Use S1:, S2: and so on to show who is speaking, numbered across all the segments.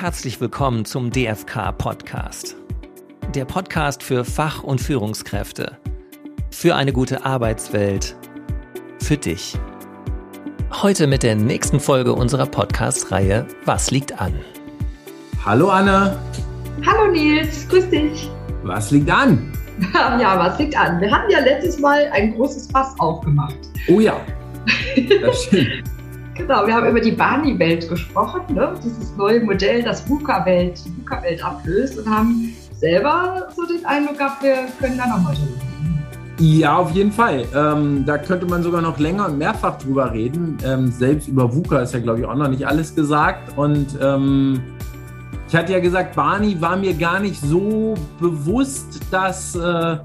S1: herzlich willkommen zum DFK Podcast. Der Podcast für Fach- und Führungskräfte. Für eine gute Arbeitswelt. Für dich. Heute mit der nächsten Folge unserer Podcast-Reihe Was liegt an?
S2: Hallo Anne.
S3: Hallo Nils, grüß dich.
S2: Was liegt an?
S3: Ja, was liegt an? Wir hatten ja letztes Mal ein großes Fass aufgemacht.
S2: Oh ja, das stimmt.
S3: Genau, wir haben über die Barney-Welt gesprochen, ne? dieses neue Modell, das VUCA-Welt VUCA -Welt ablöst und haben selber so den Eindruck gehabt, wir können da nochmal drüber reden.
S2: Ja, auf jeden Fall. Ähm, da könnte man sogar noch länger und mehrfach drüber reden. Ähm, selbst über VUCA ist ja, glaube ich, auch noch nicht alles gesagt. Und ähm, ich hatte ja gesagt, Barney war mir gar nicht so bewusst, dass... Äh,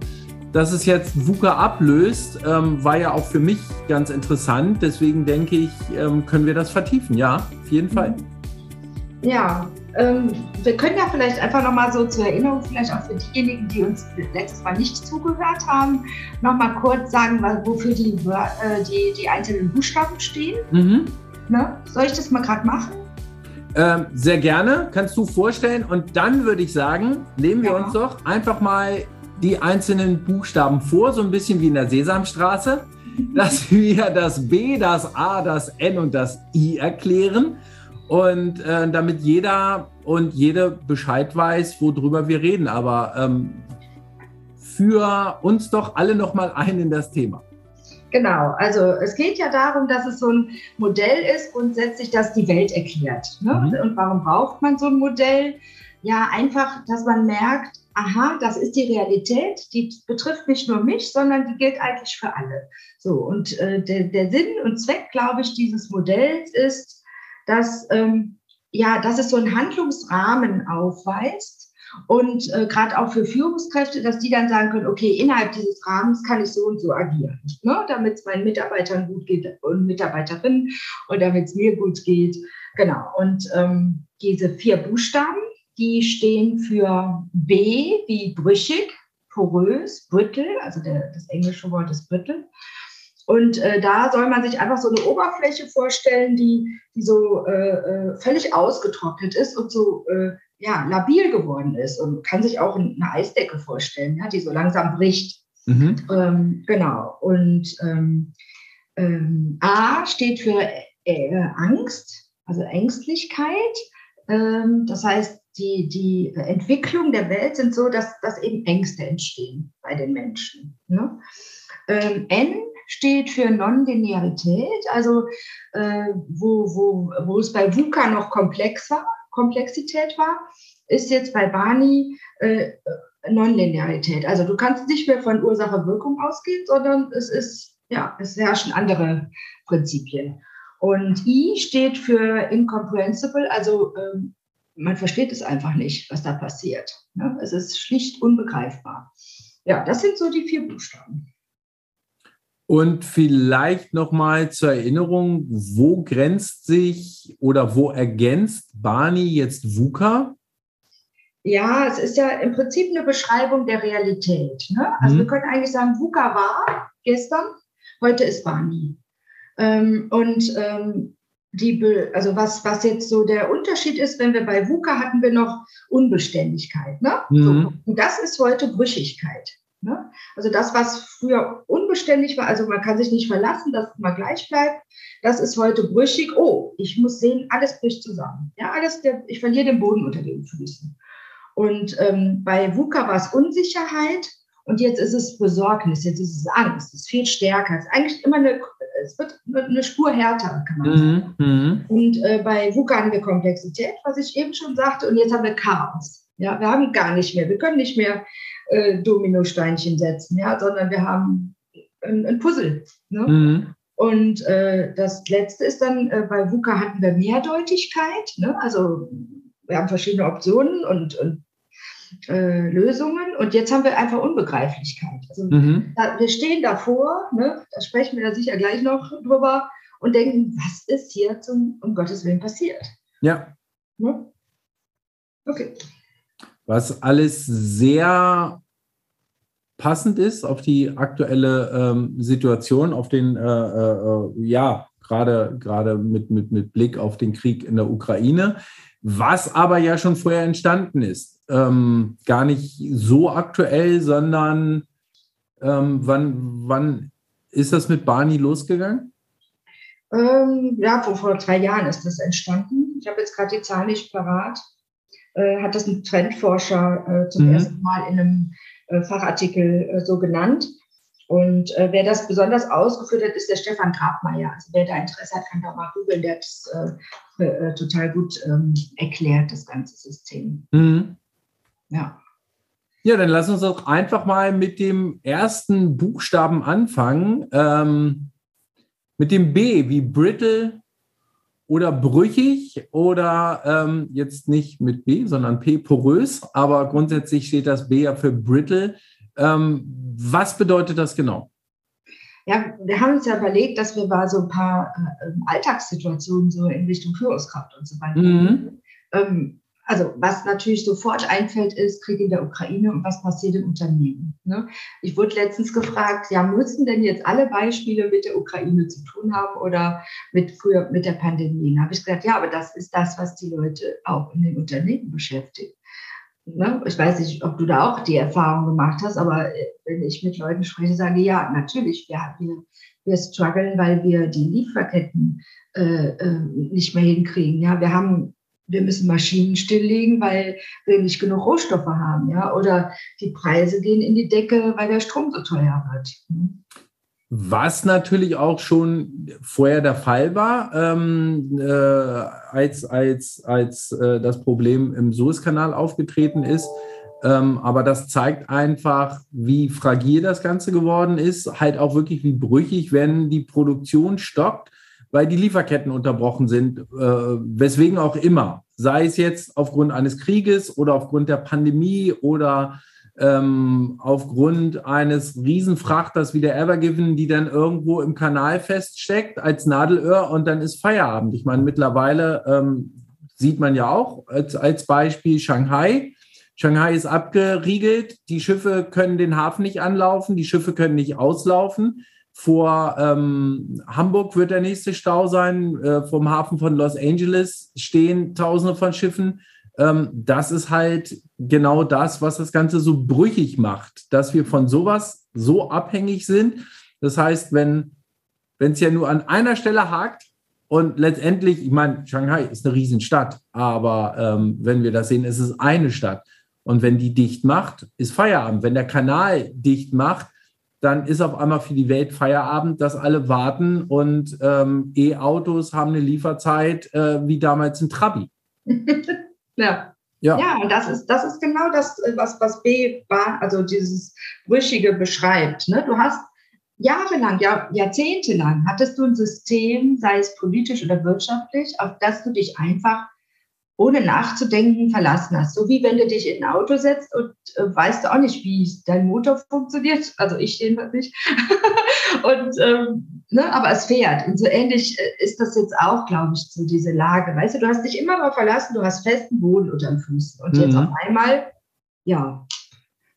S2: dass es jetzt VUCA ablöst, ähm, war ja auch für mich ganz interessant. Deswegen denke ich, ähm, können wir das vertiefen. Ja, auf jeden Fall.
S3: Ja, ähm, wir können ja vielleicht einfach nochmal so zur Erinnerung, vielleicht auch für diejenigen, die uns letztes Mal nicht zugehört haben, nochmal kurz sagen, wofür die, äh, die, die einzelnen Buchstaben stehen. Mhm. Ne? Soll ich das mal gerade machen?
S2: Ähm, sehr gerne, kannst du vorstellen. Und dann würde ich sagen, nehmen wir ja. uns doch einfach mal die einzelnen Buchstaben vor, so ein bisschen wie in der Sesamstraße, dass wir das B, das A, das N und das I erklären und äh, damit jeder und jede Bescheid weiß, worüber wir reden. Aber ähm, für uns doch alle noch mal ein in das Thema.
S3: Genau, also es geht ja darum, dass es so ein Modell ist, grundsätzlich, das die Welt erklärt. Ne? Mhm. Und warum braucht man so ein Modell? Ja, einfach, dass man merkt, aha, das ist die Realität, die betrifft nicht nur mich, sondern die gilt eigentlich für alle. So, und äh, der, der Sinn und Zweck, glaube ich, dieses Modells ist, dass, ähm, ja, dass es so einen Handlungsrahmen aufweist und äh, gerade auch für Führungskräfte, dass die dann sagen können, okay, innerhalb dieses Rahmens kann ich so und so agieren, ne? damit es meinen Mitarbeitern gut geht und Mitarbeiterinnen und damit es mir gut geht. Genau, und ähm, diese vier Buchstaben, die stehen für B wie brüchig, porös, brittle, also der, das englische Wort ist brittle. Und äh, da soll man sich einfach so eine Oberfläche vorstellen, die, die so äh, äh, völlig ausgetrocknet ist und so äh, ja, labil geworden ist. Und kann sich auch eine Eisdecke vorstellen, ja, die so langsam bricht. Mhm. Ähm, genau. Und ähm, ähm, A steht für äh, Angst, also Ängstlichkeit. Ähm, das heißt, die, die Entwicklung der Welt sind so, dass, dass eben Ängste entstehen bei den Menschen. Ne? Ähm, N steht für Non-Linearität, also äh, wo, wo, wo es bei VUCA noch komplexer, Komplexität war, ist jetzt bei Barney äh, Non-Linearität. Also du kannst nicht mehr von Ursache-Wirkung ausgehen, sondern es ist, ja, es herrschen andere Prinzipien. Und I steht für incomprehensible, also ähm, man versteht es einfach nicht, was da passiert. Ne? Es ist schlicht unbegreifbar. Ja, das sind so die vier Buchstaben.
S2: Und vielleicht nochmal zur Erinnerung, wo grenzt sich oder wo ergänzt Barney jetzt VUCA?
S3: Ja, es ist ja im Prinzip eine Beschreibung der Realität. Ne? Also mhm. wir können eigentlich sagen, VUCA war gestern, heute ist Barney. Ähm, und ähm, die, also was, was jetzt so der Unterschied ist, wenn wir bei VUCA hatten wir noch Unbeständigkeit. Ne? Mhm. So, und das ist heute Brüchigkeit. Ne? Also das, was früher unbeständig war, also man kann sich nicht verlassen, dass es immer gleich bleibt, das ist heute brüchig. Oh, ich muss sehen, alles bricht zusammen. Ja, alles, der, ich verliere den Boden unter den Füßen. Und ähm, bei VUCA war es Unsicherheit und jetzt ist es Besorgnis, jetzt ist es Angst, es ist viel stärker. Es ist eigentlich immer eine es wird eine Spur härter, kann man sagen. Mhm. Und äh, bei VUCA haben wir Komplexität, was ich eben schon sagte, und jetzt haben wir Chaos. Ja, wir haben gar nicht mehr, wir können nicht mehr äh, Dominosteinchen setzen, ja, sondern wir haben ein, ein Puzzle. Ne? Mhm. Und äh, das letzte ist dann, äh, bei VUCA hatten wir Mehrdeutigkeit, ne? also wir haben verschiedene Optionen und, und äh, Lösungen und jetzt haben wir einfach Unbegreiflichkeit. Also mhm. da, wir stehen davor, ne, da sprechen wir da sicher gleich noch drüber und denken, was ist hier zum, um Gottes Willen passiert?
S2: Ja. Ne? Okay. Was alles sehr passend ist auf die aktuelle ähm, Situation, auf den, äh, äh, ja, gerade gerade mit, mit, mit Blick auf den Krieg in der Ukraine. Was aber ja schon vorher entstanden ist. Ähm, gar nicht so aktuell, sondern ähm, wann, wann ist das mit Barney losgegangen?
S3: Ähm, ja, vor, vor zwei Jahren ist das entstanden. Ich habe jetzt gerade die Zahl nicht parat. Äh, hat das ein Trendforscher äh, zum mhm. ersten Mal in einem äh, Fachartikel äh, so genannt. Und äh, wer das besonders ausgeführt hat, ist der Stefan Grabmeier. Also wer da Interesse hat, kann da mal googeln. Der hat es äh, äh, total gut ähm, erklärt, das ganze System. Mhm.
S2: Ja. Ja, dann lass uns doch einfach mal mit dem ersten Buchstaben anfangen. Ähm, mit dem B wie brittle oder brüchig oder ähm, jetzt nicht mit B, sondern P, porös, aber grundsätzlich steht das B ja für brittle. Ähm, was bedeutet das genau?
S3: Ja, wir haben uns ja überlegt, dass wir mal so ein paar äh, Alltagssituationen so in Richtung Führungskraft und so weiter. Mhm. Ähm, also was natürlich sofort einfällt, ist Krieg in der Ukraine und was passiert im Unternehmen. Ne? Ich wurde letztens gefragt, ja, müssen denn jetzt alle Beispiele mit der Ukraine zu tun haben oder mit früher mit der Pandemie? Da habe ich gesagt, ja, aber das ist das, was die Leute auch in den Unternehmen beschäftigt. Ne? Ich weiß nicht, ob du da auch die Erfahrung gemacht hast, aber äh, wenn ich mit Leuten spreche, sage ich, ja, natürlich, wir, wir, wir strugglen, weil wir die Lieferketten äh, äh, nicht mehr hinkriegen. Ja, wir haben wir müssen Maschinen stilllegen, weil wir nicht genug Rohstoffe haben, ja, oder die Preise gehen in die Decke, weil der Strom so teuer wird.
S2: Was natürlich auch schon vorher der Fall war, ähm, äh, als, als, als äh, das Problem im Suezkanal aufgetreten ist. Ähm, aber das zeigt einfach, wie fragil das Ganze geworden ist, halt auch wirklich wie brüchig, wenn die Produktion stockt weil die Lieferketten unterbrochen sind, äh, weswegen auch immer, sei es jetzt aufgrund eines Krieges oder aufgrund der Pandemie oder ähm, aufgrund eines Riesenfrachters wie der Evergiven, die dann irgendwo im Kanal feststeckt als Nadelöhr und dann ist Feierabend. Ich meine, mittlerweile ähm, sieht man ja auch als, als Beispiel Shanghai. Shanghai ist abgeriegelt, die Schiffe können den Hafen nicht anlaufen, die Schiffe können nicht auslaufen. Vor ähm, Hamburg wird der nächste Stau sein. Äh, vom Hafen von Los Angeles stehen Tausende von Schiffen. Ähm, das ist halt genau das, was das Ganze so brüchig macht, dass wir von sowas so abhängig sind. Das heißt, wenn es ja nur an einer Stelle hakt und letztendlich, ich meine, Shanghai ist eine Riesenstadt, aber ähm, wenn wir das sehen, ist es eine Stadt. Und wenn die dicht macht, ist Feierabend. Wenn der Kanal dicht macht, dann ist auf einmal für die Welt Feierabend, dass alle warten und ähm, E-Autos haben eine Lieferzeit äh, wie damals ein Trabi.
S3: ja. Ja. ja, und das ist, das ist genau das, was, was B also dieses Brüchige beschreibt. Ne? Du hast jahrelang, Jahr, jahrzehntelang hattest du ein System, sei es politisch oder wirtschaftlich, auf das du dich einfach ohne nachzudenken verlassen hast. So wie wenn du dich in ein Auto setzt und äh, weißt du auch nicht, wie dein Motor funktioniert. Also ich jedenfalls nicht. und, ähm, ne, aber es fährt. Und so ähnlich äh, ist das jetzt auch, glaube ich, so diese Lage. Weißt du, du hast dich immer mal verlassen, du hast festen Boden unter den Füßen. Und mhm. jetzt auf einmal, ja,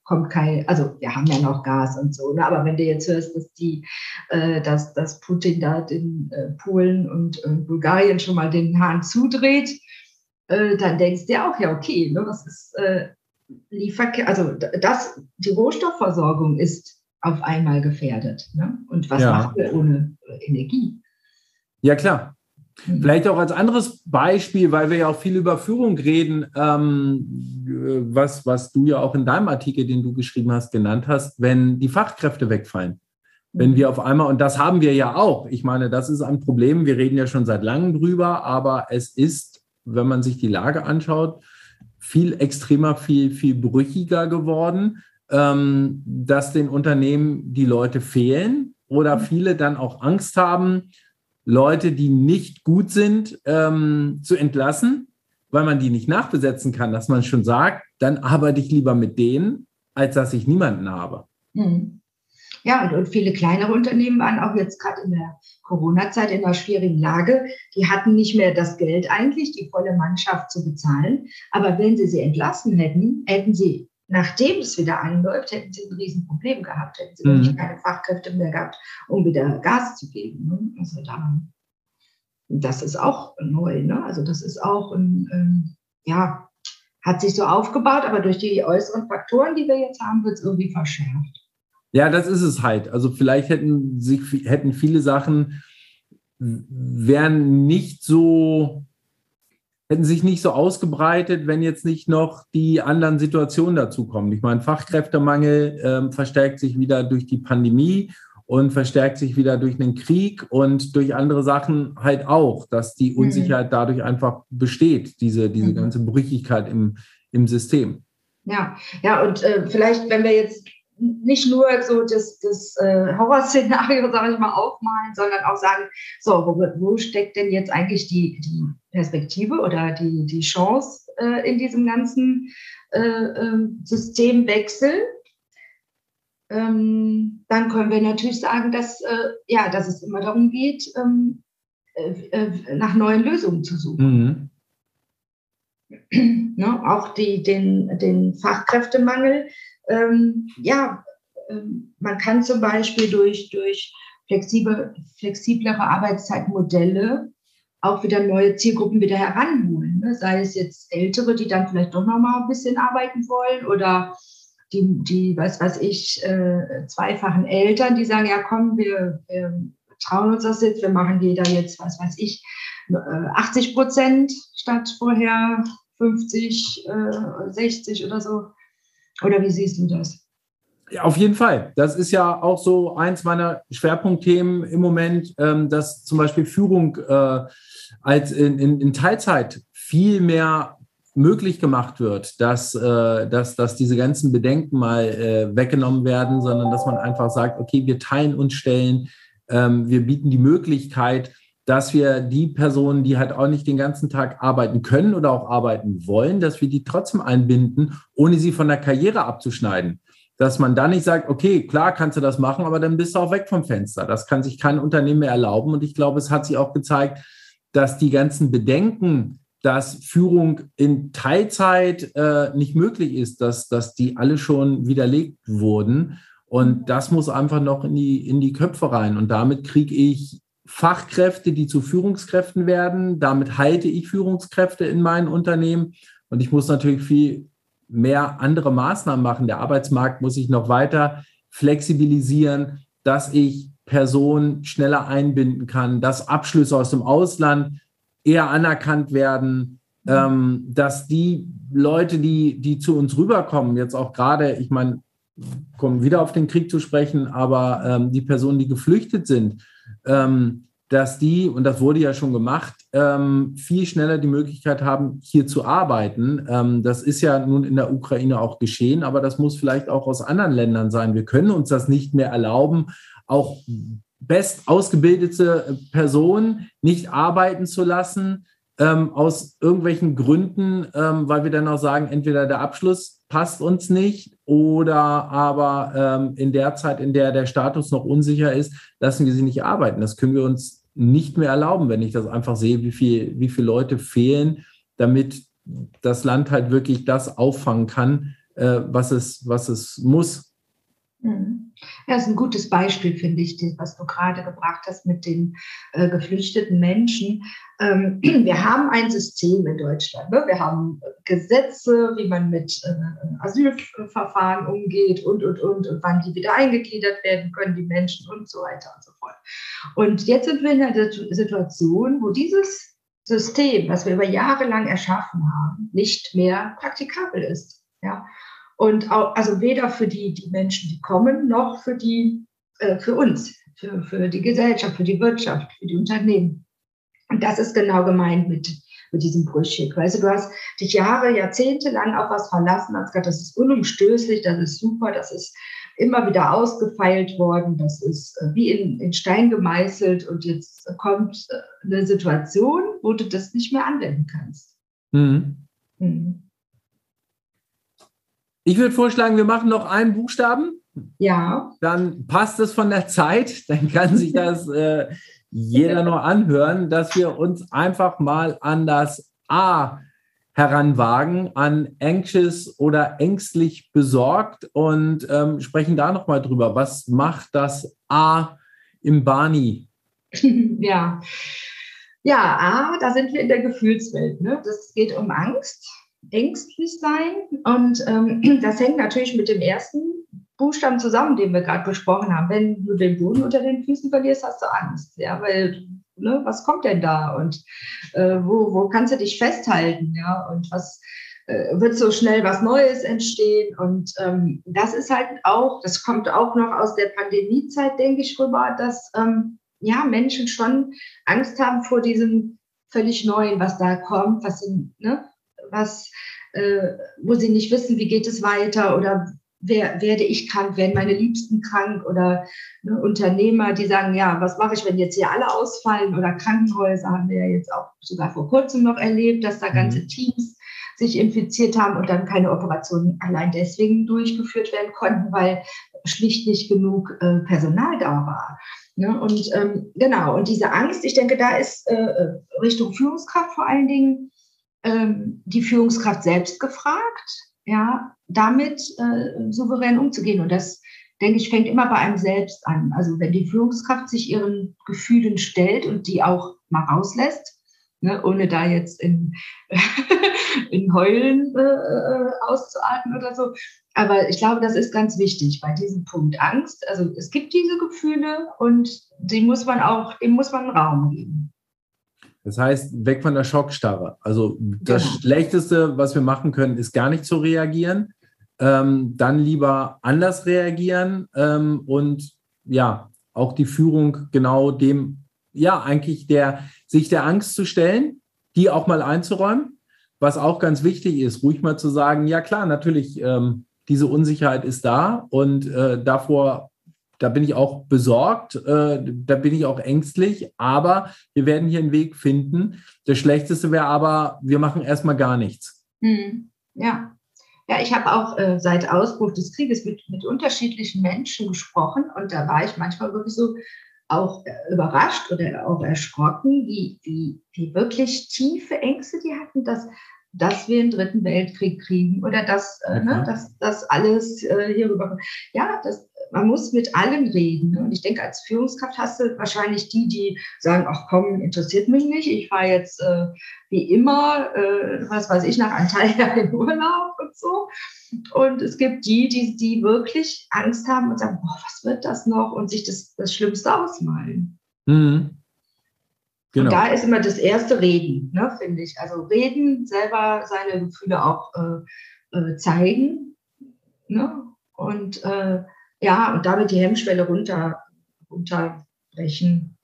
S3: kommt kein, also wir haben ja noch Gas und so, ne? aber wenn du jetzt hörst, dass die, äh, dass, dass Putin da den äh, Polen und äh, Bulgarien schon mal den Hahn zudreht, äh, dann denkst du ja auch, ja, okay, ne, was ist äh, Lieferkette, also das, die Rohstoffversorgung ist auf einmal gefährdet. Ne? Und was ja. machen wir ohne äh, Energie?
S2: Ja, klar. Mhm. Vielleicht auch als anderes Beispiel, weil wir ja auch viel über Führung reden, ähm, was, was du ja auch in deinem Artikel, den du geschrieben hast, genannt hast, wenn die Fachkräfte wegfallen. Wenn mhm. wir auf einmal, und das haben wir ja auch, ich meine, das ist ein Problem, wir reden ja schon seit langem drüber, aber es ist wenn man sich die Lage anschaut, viel extremer, viel, viel brüchiger geworden, ähm, dass den Unternehmen die Leute fehlen oder mhm. viele dann auch Angst haben, Leute, die nicht gut sind, ähm, zu entlassen, weil man die nicht nachbesetzen kann, dass man schon sagt, dann arbeite ich lieber mit denen, als dass ich niemanden habe. Mhm.
S3: Ja, und, und viele kleinere Unternehmen waren auch jetzt gerade in der Corona-Zeit in einer schwierigen Lage. Die hatten nicht mehr das Geld eigentlich, die volle Mannschaft zu bezahlen. Aber wenn sie sie entlassen hätten, hätten sie, nachdem es wieder anläuft, hätten sie ein Riesenproblem gehabt, hätten sie mhm. keine Fachkräfte mehr gehabt, um wieder Gas zu geben. Ne? Also da, das ist auch neu. Ne? Also das ist auch ein, ähm, ja, hat sich so aufgebaut, aber durch die äußeren Faktoren, die wir jetzt haben, wird es irgendwie verschärft.
S2: Ja, das ist es halt. Also vielleicht hätten sich hätten viele Sachen wären nicht so hätten sich nicht so ausgebreitet, wenn jetzt nicht noch die anderen Situationen dazu kommen. Ich meine, Fachkräftemangel äh, verstärkt sich wieder durch die Pandemie und verstärkt sich wieder durch einen Krieg und durch andere Sachen halt auch, dass die mhm. Unsicherheit dadurch einfach besteht, diese, diese mhm. ganze Brüchigkeit im, im System.
S3: Ja, ja, und äh, vielleicht, wenn wir jetzt nicht nur so das, das äh, Horrorszenario, sage ich mal, aufmalen, sondern auch sagen, so, wo, wo steckt denn jetzt eigentlich die, die Perspektive oder die, die Chance äh, in diesem ganzen äh, ähm, Systemwechsel? Ähm, dann können wir natürlich sagen, dass, äh, ja, dass es immer darum geht, ähm, äh, äh, nach neuen Lösungen zu suchen. Mhm. ne, auch die, den, den Fachkräftemangel ähm, ja, ähm, man kann zum Beispiel durch, durch flexible, flexiblere Arbeitszeitmodelle auch wieder neue Zielgruppen wieder heranholen. Ne? Sei es jetzt Ältere, die dann vielleicht doch noch mal ein bisschen arbeiten wollen oder die, die was weiß ich, äh, zweifachen Eltern, die sagen, ja komm, wir, wir trauen uns das jetzt, wir machen jeder jetzt, was weiß ich, 80 äh, Prozent statt vorher 50, äh, 60 oder so. Oder wie siehst du das?
S2: Ja, auf jeden Fall. Das ist ja auch so eins meiner Schwerpunktthemen im Moment, ähm, dass zum Beispiel Führung äh, als in, in, in, Teilzeit viel mehr möglich gemacht wird, dass, äh, dass, dass diese ganzen Bedenken mal äh, weggenommen werden, sondern dass man einfach sagt, okay, wir teilen uns Stellen, ähm, wir bieten die Möglichkeit, dass wir die Personen, die halt auch nicht den ganzen Tag arbeiten können oder auch arbeiten wollen, dass wir die trotzdem einbinden, ohne sie von der Karriere abzuschneiden. Dass man da nicht sagt, okay, klar kannst du das machen, aber dann bist du auch weg vom Fenster. Das kann sich kein Unternehmen mehr erlauben. Und ich glaube, es hat sich auch gezeigt, dass die ganzen Bedenken, dass Führung in Teilzeit äh, nicht möglich ist, dass, dass die alle schon widerlegt wurden. Und das muss einfach noch in die, in die Köpfe rein. Und damit kriege ich Fachkräfte, die zu Führungskräften werden. Damit halte ich Führungskräfte in meinen Unternehmen. Und ich muss natürlich viel mehr andere Maßnahmen machen. Der Arbeitsmarkt muss sich noch weiter flexibilisieren, dass ich Personen schneller einbinden kann, dass Abschlüsse aus dem Ausland eher anerkannt werden, ähm, dass die Leute, die, die zu uns rüberkommen, jetzt auch gerade, ich meine, kommen wieder auf den Krieg zu sprechen, aber ähm, die Personen, die geflüchtet sind, dass die, und das wurde ja schon gemacht, ähm, viel schneller die Möglichkeit haben, hier zu arbeiten. Ähm, das ist ja nun in der Ukraine auch geschehen, aber das muss vielleicht auch aus anderen Ländern sein. Wir können uns das nicht mehr erlauben, auch best ausgebildete Personen nicht arbeiten zu lassen, ähm, aus irgendwelchen Gründen, ähm, weil wir dann auch sagen, entweder der Abschluss passt uns nicht oder aber ähm, in der Zeit, in der der Status noch unsicher ist, lassen wir sie nicht arbeiten. Das können wir uns nicht mehr erlauben, wenn ich das einfach sehe, wie, viel, wie viele Leute fehlen, damit das Land halt wirklich das auffangen kann, äh, was, es, was es muss.
S3: Mhm. Das ist ein gutes Beispiel, finde ich, was du gerade gebracht hast mit den äh, geflüchteten Menschen. Ähm, wir haben ein System in Deutschland. Ne? Wir haben Gesetze, wie man mit äh, Asylverfahren umgeht und, und, und, und wann die wieder eingegliedert werden können, die Menschen und so weiter und so fort. Und jetzt sind wir in einer Situation, wo dieses System, was wir über Jahre lang erschaffen haben, nicht mehr praktikabel ist. Ja? Und auch, also weder für die, die Menschen, die kommen, noch für die, äh, für uns, für, für die Gesellschaft, für die Wirtschaft, für die Unternehmen. Und das ist genau gemeint mit, mit diesem Brüchig. Weißt du, du hast dich Jahre, Jahrzehnte lang auf was verlassen, hast gesagt, das ist unumstößlich, das ist super, das ist immer wieder ausgefeilt worden, das ist äh, wie in, in Stein gemeißelt und jetzt kommt äh, eine Situation, wo du das nicht mehr anwenden kannst. Mhm. Mhm.
S2: Ich würde vorschlagen, wir machen noch einen Buchstaben.
S3: Ja.
S2: Dann passt es von der Zeit. Dann kann sich das äh, jeder noch anhören, dass wir uns einfach mal an das A heranwagen, an anxious oder ängstlich besorgt und ähm, sprechen da nochmal drüber. Was macht das A im Bani?
S3: Ja. Ja, A, da sind wir in der Gefühlswelt. Ne? Das geht um Angst, ängstlich sein. Und ähm, das hängt natürlich mit dem ersten Buchstaben zusammen, den wir gerade besprochen haben. Wenn du den Boden unter den Füßen verlierst, hast du Angst. Ja, weil, ne, was kommt denn da? Und äh, wo, wo kannst du dich festhalten? Ja, und was äh, wird so schnell was Neues entstehen? Und ähm, das ist halt auch, das kommt auch noch aus der Pandemiezeit, denke ich, rüber, dass ähm, ja, Menschen schon Angst haben vor diesem völlig Neuen, was da kommt, was, ne, was äh, wo sie nicht wissen, wie geht es weiter oder wer, werde ich krank, werden meine Liebsten krank oder ne, Unternehmer, die sagen, ja, was mache ich, wenn jetzt hier alle ausfallen oder Krankenhäuser haben wir ja jetzt auch sogar vor kurzem noch erlebt, dass da ganze mhm. Teams sich infiziert haben und dann keine Operationen allein deswegen durchgeführt werden konnten, weil schlicht nicht genug äh, Personal da war. Ne? Und ähm, genau, und diese Angst, ich denke, da ist äh, äh, Richtung Führungskraft vor allen Dingen ähm, die Führungskraft selbst gefragt, ja, damit äh, souverän umzugehen. Und das, denke ich, fängt immer bei einem selbst an. Also wenn die Führungskraft sich ihren Gefühlen stellt und die auch mal rauslässt, ne, ohne da jetzt in, in Heulen äh, äh, auszuatmen oder so. Aber ich glaube, das ist ganz wichtig bei diesem Punkt Angst. Also es gibt diese Gefühle und die muss man auch, dem muss man Raum geben.
S2: Das heißt, weg von der Schockstarre. Also das genau. Schlechteste, was wir machen können, ist gar nicht zu reagieren. Ähm, dann lieber anders reagieren ähm, und ja, auch die Führung genau dem, ja, eigentlich der, sich der Angst zu stellen, die auch mal einzuräumen. Was auch ganz wichtig ist, ruhig mal zu sagen, ja klar, natürlich, ähm, diese Unsicherheit ist da und äh, davor, da bin ich auch besorgt, äh, da bin ich auch ängstlich, aber wir werden hier einen Weg finden. Das Schlechteste wäre aber, wir machen erstmal gar nichts.
S3: Hm. Ja. Ja, ich habe auch äh, seit Ausbruch des Krieges mit, mit unterschiedlichen Menschen gesprochen und da war ich manchmal wirklich so, auch überrascht oder auch erschrocken, wie, wie, wie wirklich tiefe Ängste die hatten, dass, dass wir einen dritten Weltkrieg kriegen oder dass, äh, ne, dass, dass alles äh, hierüber. Ja, das, man muss mit allen reden. Und ich denke, als Führungskraft hast du wahrscheinlich die, die sagen, ach komm, interessiert mich nicht. Ich fahre jetzt äh, wie immer, äh, was weiß ich, nach Antalya in Urlaub und so. Und es gibt die, die, die wirklich Angst haben und sagen, boah, was wird das noch? Und sich das, das Schlimmste ausmalen. Mhm. Genau. Und da ist immer das erste Reden, ne, finde ich. Also reden, selber seine Gefühle auch äh, äh zeigen. Ne? Und äh, ja, und damit die Hemmschwelle runter, runterbrechen.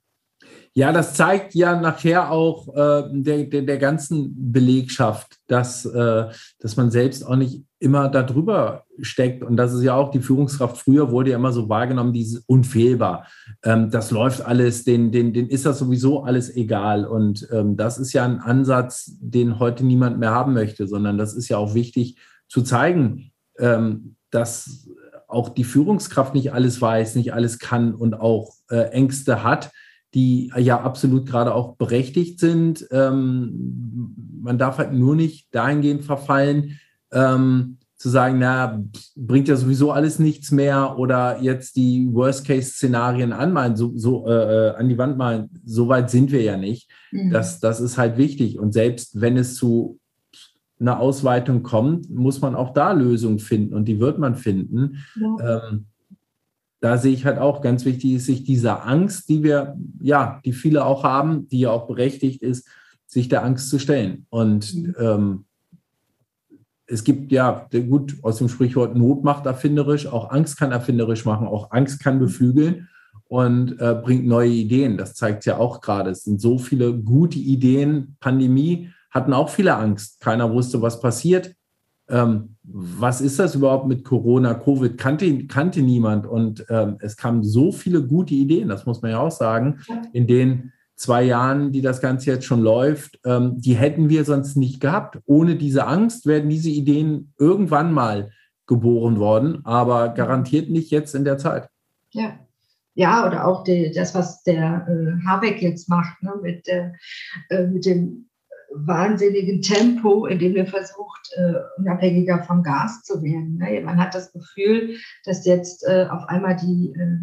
S2: Ja, das zeigt ja nachher auch äh, der, der, der ganzen Belegschaft, dass, äh, dass man selbst auch nicht immer darüber steckt. Und das ist ja auch die Führungskraft. Früher wurde ja immer so wahrgenommen, dieses unfehlbar. Ähm, das läuft alles, den, den, den ist das sowieso alles egal. Und ähm, das ist ja ein Ansatz, den heute niemand mehr haben möchte, sondern das ist ja auch wichtig zu zeigen, ähm, dass auch die Führungskraft nicht alles weiß, nicht alles kann und auch äh, Ängste hat die ja absolut gerade auch berechtigt sind. Ähm, man darf halt nur nicht dahingehend verfallen, ähm, zu sagen, na, bringt ja sowieso alles nichts mehr oder jetzt die Worst-Case-Szenarien anmalen, so, so äh, äh, an die Wand malen. So weit sind wir ja nicht. Mhm. Das, das ist halt wichtig. Und selbst wenn es zu einer Ausweitung kommt, muss man auch da Lösungen finden und die wird man finden. Ja. Ähm, da sehe ich halt auch ganz wichtig ist, sich dieser Angst, die wir, ja, die viele auch haben, die ja auch berechtigt ist, sich der Angst zu stellen. Und mhm. ähm, es gibt ja, gut, aus dem Sprichwort Not macht erfinderisch, auch Angst kann erfinderisch machen, auch Angst kann beflügeln und äh, bringt neue Ideen. Das zeigt ja auch gerade. Es sind so viele gute Ideen. Pandemie hatten auch viele Angst. Keiner wusste, was passiert ähm, was ist das überhaupt mit Corona? Covid kannte, kannte niemand und ähm, es kamen so viele gute Ideen, das muss man ja auch sagen, in den zwei Jahren, die das Ganze jetzt schon läuft, ähm, die hätten wir sonst nicht gehabt. Ohne diese Angst werden diese Ideen irgendwann mal geboren worden, aber garantiert nicht jetzt in der Zeit.
S3: Ja, ja, oder auch die, das, was der äh, Habeck jetzt macht, ne, mit, äh, äh mit dem wahnsinnigen Tempo, in dem wir versucht, äh, unabhängiger vom Gas zu werden. Ne? Man hat das Gefühl, dass jetzt äh, auf einmal die, äh,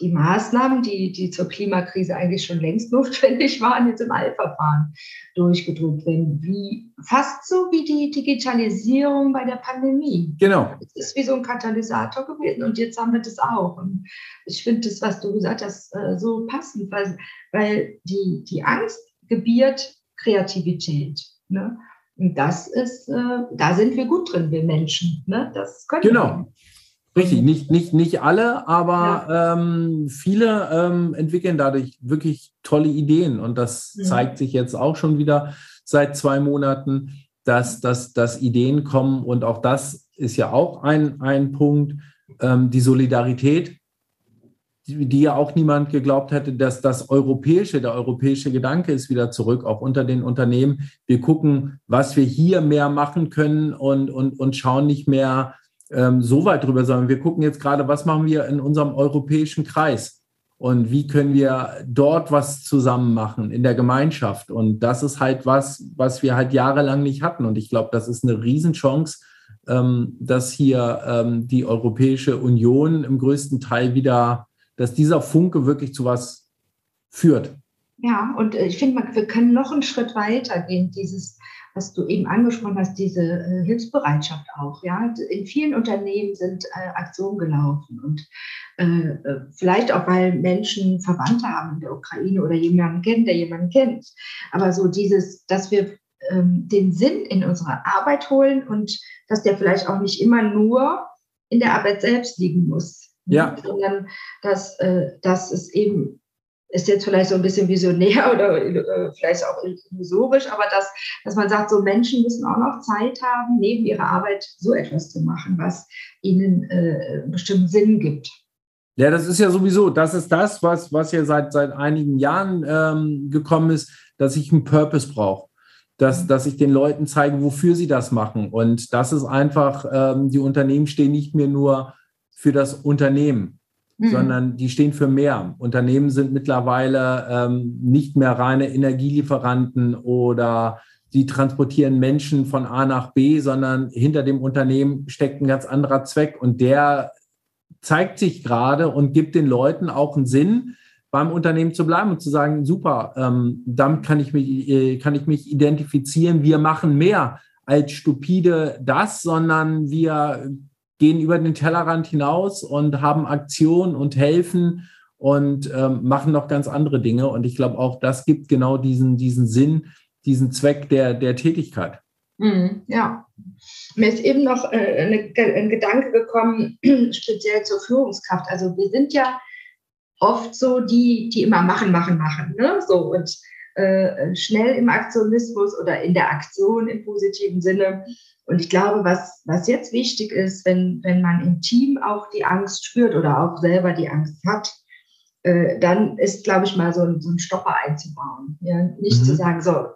S3: die Maßnahmen, die, die zur Klimakrise eigentlich schon längst notwendig waren, jetzt im Eilverfahren durchgedrückt werden. Wie, fast so wie die Digitalisierung bei der Pandemie.
S2: Genau.
S3: Es ist wie so ein Katalysator gewesen und jetzt haben wir das auch. Und ich finde das, was du gesagt hast, äh, so passend, weil, weil die, die Angst gebiert Kreativität. Ne? Und das ist, äh, da sind wir gut drin, wir Menschen. Ne? Das können
S2: genau.
S3: wir.
S2: Richtig, nicht, nicht, nicht alle, aber ja. ähm, viele ähm, entwickeln dadurch wirklich tolle Ideen. Und das mhm. zeigt sich jetzt auch schon wieder seit zwei Monaten, dass, dass, dass Ideen kommen. Und auch das ist ja auch ein, ein Punkt, ähm, die Solidarität, die, ja auch niemand geglaubt hätte, dass das europäische, der europäische Gedanke ist wieder zurück, auch unter den Unternehmen. Wir gucken, was wir hier mehr machen können und, und, und schauen nicht mehr ähm, so weit drüber, sondern wir gucken jetzt gerade, was machen wir in unserem europäischen Kreis und wie können wir dort was zusammen machen in der Gemeinschaft. Und das ist halt was, was wir halt jahrelang nicht hatten. Und ich glaube, das ist eine Riesenchance, ähm, dass hier ähm, die Europäische Union im größten Teil wieder, dass dieser Funke wirklich zu was führt.
S3: Ja, und äh, ich finde, wir können noch einen Schritt weiter gehen, dieses was du eben angesprochen hast, diese äh, Hilfsbereitschaft auch. Ja, in vielen Unternehmen sind äh, Aktionen gelaufen und äh, äh, vielleicht auch, weil Menschen Verwandte haben in der Ukraine oder jemanden kennen, der jemanden kennt. Aber so dieses, dass wir ähm, den Sinn in unsere Arbeit holen und dass der vielleicht auch nicht immer nur in der Arbeit selbst liegen muss.
S2: Ja.
S3: Sondern dass, äh, dass es eben ist jetzt vielleicht so ein bisschen visionär oder äh, vielleicht auch illusorisch, aber dass, dass man sagt, so Menschen müssen auch noch Zeit haben, neben ihrer Arbeit so etwas zu machen, was ihnen äh, bestimmten Sinn gibt.
S2: Ja, das ist ja sowieso, das ist das, was, was ja seit, seit einigen Jahren ähm, gekommen ist, dass ich einen Purpose brauche. Dass, dass ich den Leuten zeige, wofür sie das machen. Und das ist einfach, ähm, die Unternehmen stehen nicht mehr nur für das Unternehmen, mhm. sondern die stehen für mehr. Unternehmen sind mittlerweile ähm, nicht mehr reine Energielieferanten oder die transportieren Menschen von A nach B, sondern hinter dem Unternehmen steckt ein ganz anderer Zweck und der zeigt sich gerade und gibt den Leuten auch einen Sinn, beim Unternehmen zu bleiben und zu sagen, super, ähm, damit kann ich, mich, äh, kann ich mich identifizieren. Wir machen mehr als stupide das, sondern wir gehen über den Tellerrand hinaus und haben Aktionen und helfen und ähm, machen noch ganz andere Dinge. Und ich glaube, auch das gibt genau diesen, diesen Sinn, diesen Zweck der, der Tätigkeit.
S3: Mhm, ja. Mir ist eben noch äh, ein Gedanke gekommen, speziell zur Führungskraft. Also wir sind ja oft so die, die immer machen, machen, machen. Ne? So und äh, schnell im Aktionismus oder in der Aktion im positiven Sinne. Und ich glaube, was, was jetzt wichtig ist, wenn, wenn man im Team auch die Angst spürt oder auch selber die Angst hat, äh, dann ist, glaube ich, mal so ein, so ein Stopper einzubauen. Ja? Nicht mhm. zu sagen, so,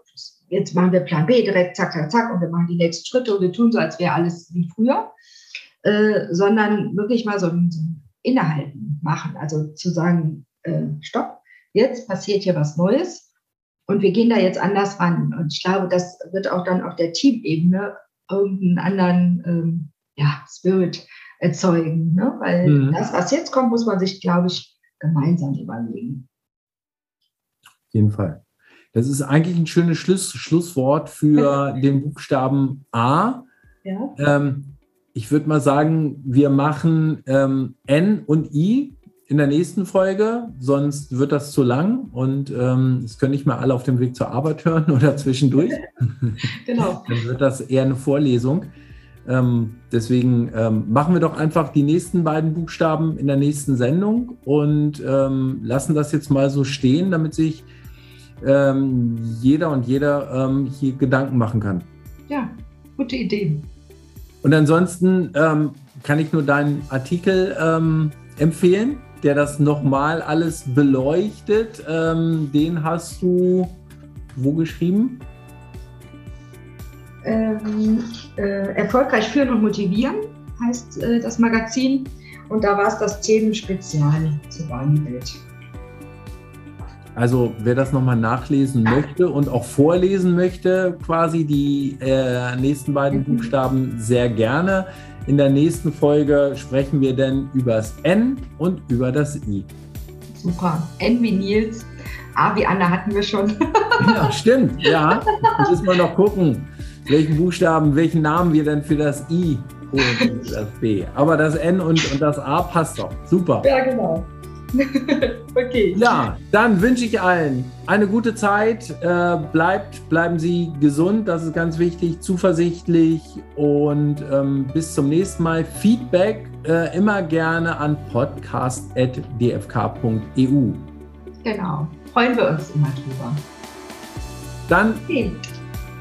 S3: jetzt machen wir Plan B direkt, zack, zack, zack, und wir machen die nächsten Schritte und wir tun so, als wäre alles wie früher, äh, sondern wirklich mal so ein, so ein Innehalten machen. Also zu sagen, äh, stopp, jetzt passiert hier was Neues und wir gehen da jetzt anders ran. Und ich glaube, das wird auch dann auf der Teamebene irgendeinen anderen ähm, ja, Spirit erzeugen. Ne? Weil mhm. das, was jetzt kommt, muss man sich, glaube ich, gemeinsam überlegen.
S2: Auf jeden Fall. Das ist eigentlich ein schönes Schluss, Schlusswort für den Buchstaben A. Ja. Ähm, ich würde mal sagen, wir machen ähm, N und I in der nächsten Folge, sonst wird das zu lang und ähm, das können nicht mehr alle auf dem Weg zur Arbeit hören oder zwischendurch. genau. Dann wird das eher eine Vorlesung. Ähm, deswegen ähm, machen wir doch einfach die nächsten beiden Buchstaben in der nächsten Sendung und ähm, lassen das jetzt mal so stehen, damit sich ähm, jeder und jeder ähm, hier Gedanken machen kann.
S3: Ja, gute Idee.
S2: Und ansonsten ähm, kann ich nur deinen Artikel empfehlen der das nochmal alles beleuchtet. Ähm, den hast du wo geschrieben?
S3: Ähm, äh, erfolgreich führen und motivieren heißt äh, das Magazin. Und da war es das Themenspezial zur Warenwelt.
S2: Also wer das nochmal nachlesen möchte und auch vorlesen möchte, quasi die äh, nächsten beiden mhm. Buchstaben sehr gerne. In der nächsten Folge sprechen wir dann über das N und über das I.
S3: Super. N wie Nils. A wie Anna hatten wir schon.
S2: ja, stimmt. Ja. Jetzt müssen wir noch gucken, welchen Buchstaben, welchen Namen wir denn für das I holen, das B. Aber das N und, und das A passt doch. Super.
S3: Ja, genau.
S2: okay. Ja, dann wünsche ich allen eine gute Zeit. Äh, bleibt, bleiben Sie gesund, das ist ganz wichtig, zuversichtlich und ähm, bis zum nächsten Mal. Feedback äh, immer gerne an podcast.dfk.eu.
S3: Genau, freuen wir uns immer drüber.
S2: Dann okay.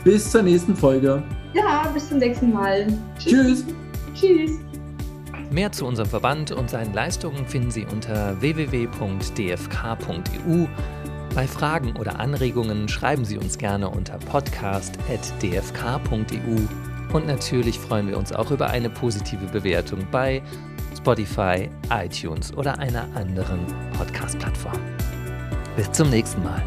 S2: bis zur nächsten Folge.
S3: Ja, bis zum nächsten Mal.
S2: Tschüss.
S3: Tschüss.
S1: Mehr zu unserem Verband und seinen Leistungen finden Sie unter www.dfk.eu. Bei Fragen oder Anregungen schreiben Sie uns gerne unter podcast.dfk.eu. Und natürlich freuen wir uns auch über eine positive Bewertung bei Spotify, iTunes oder einer anderen Podcast-Plattform. Bis zum nächsten Mal.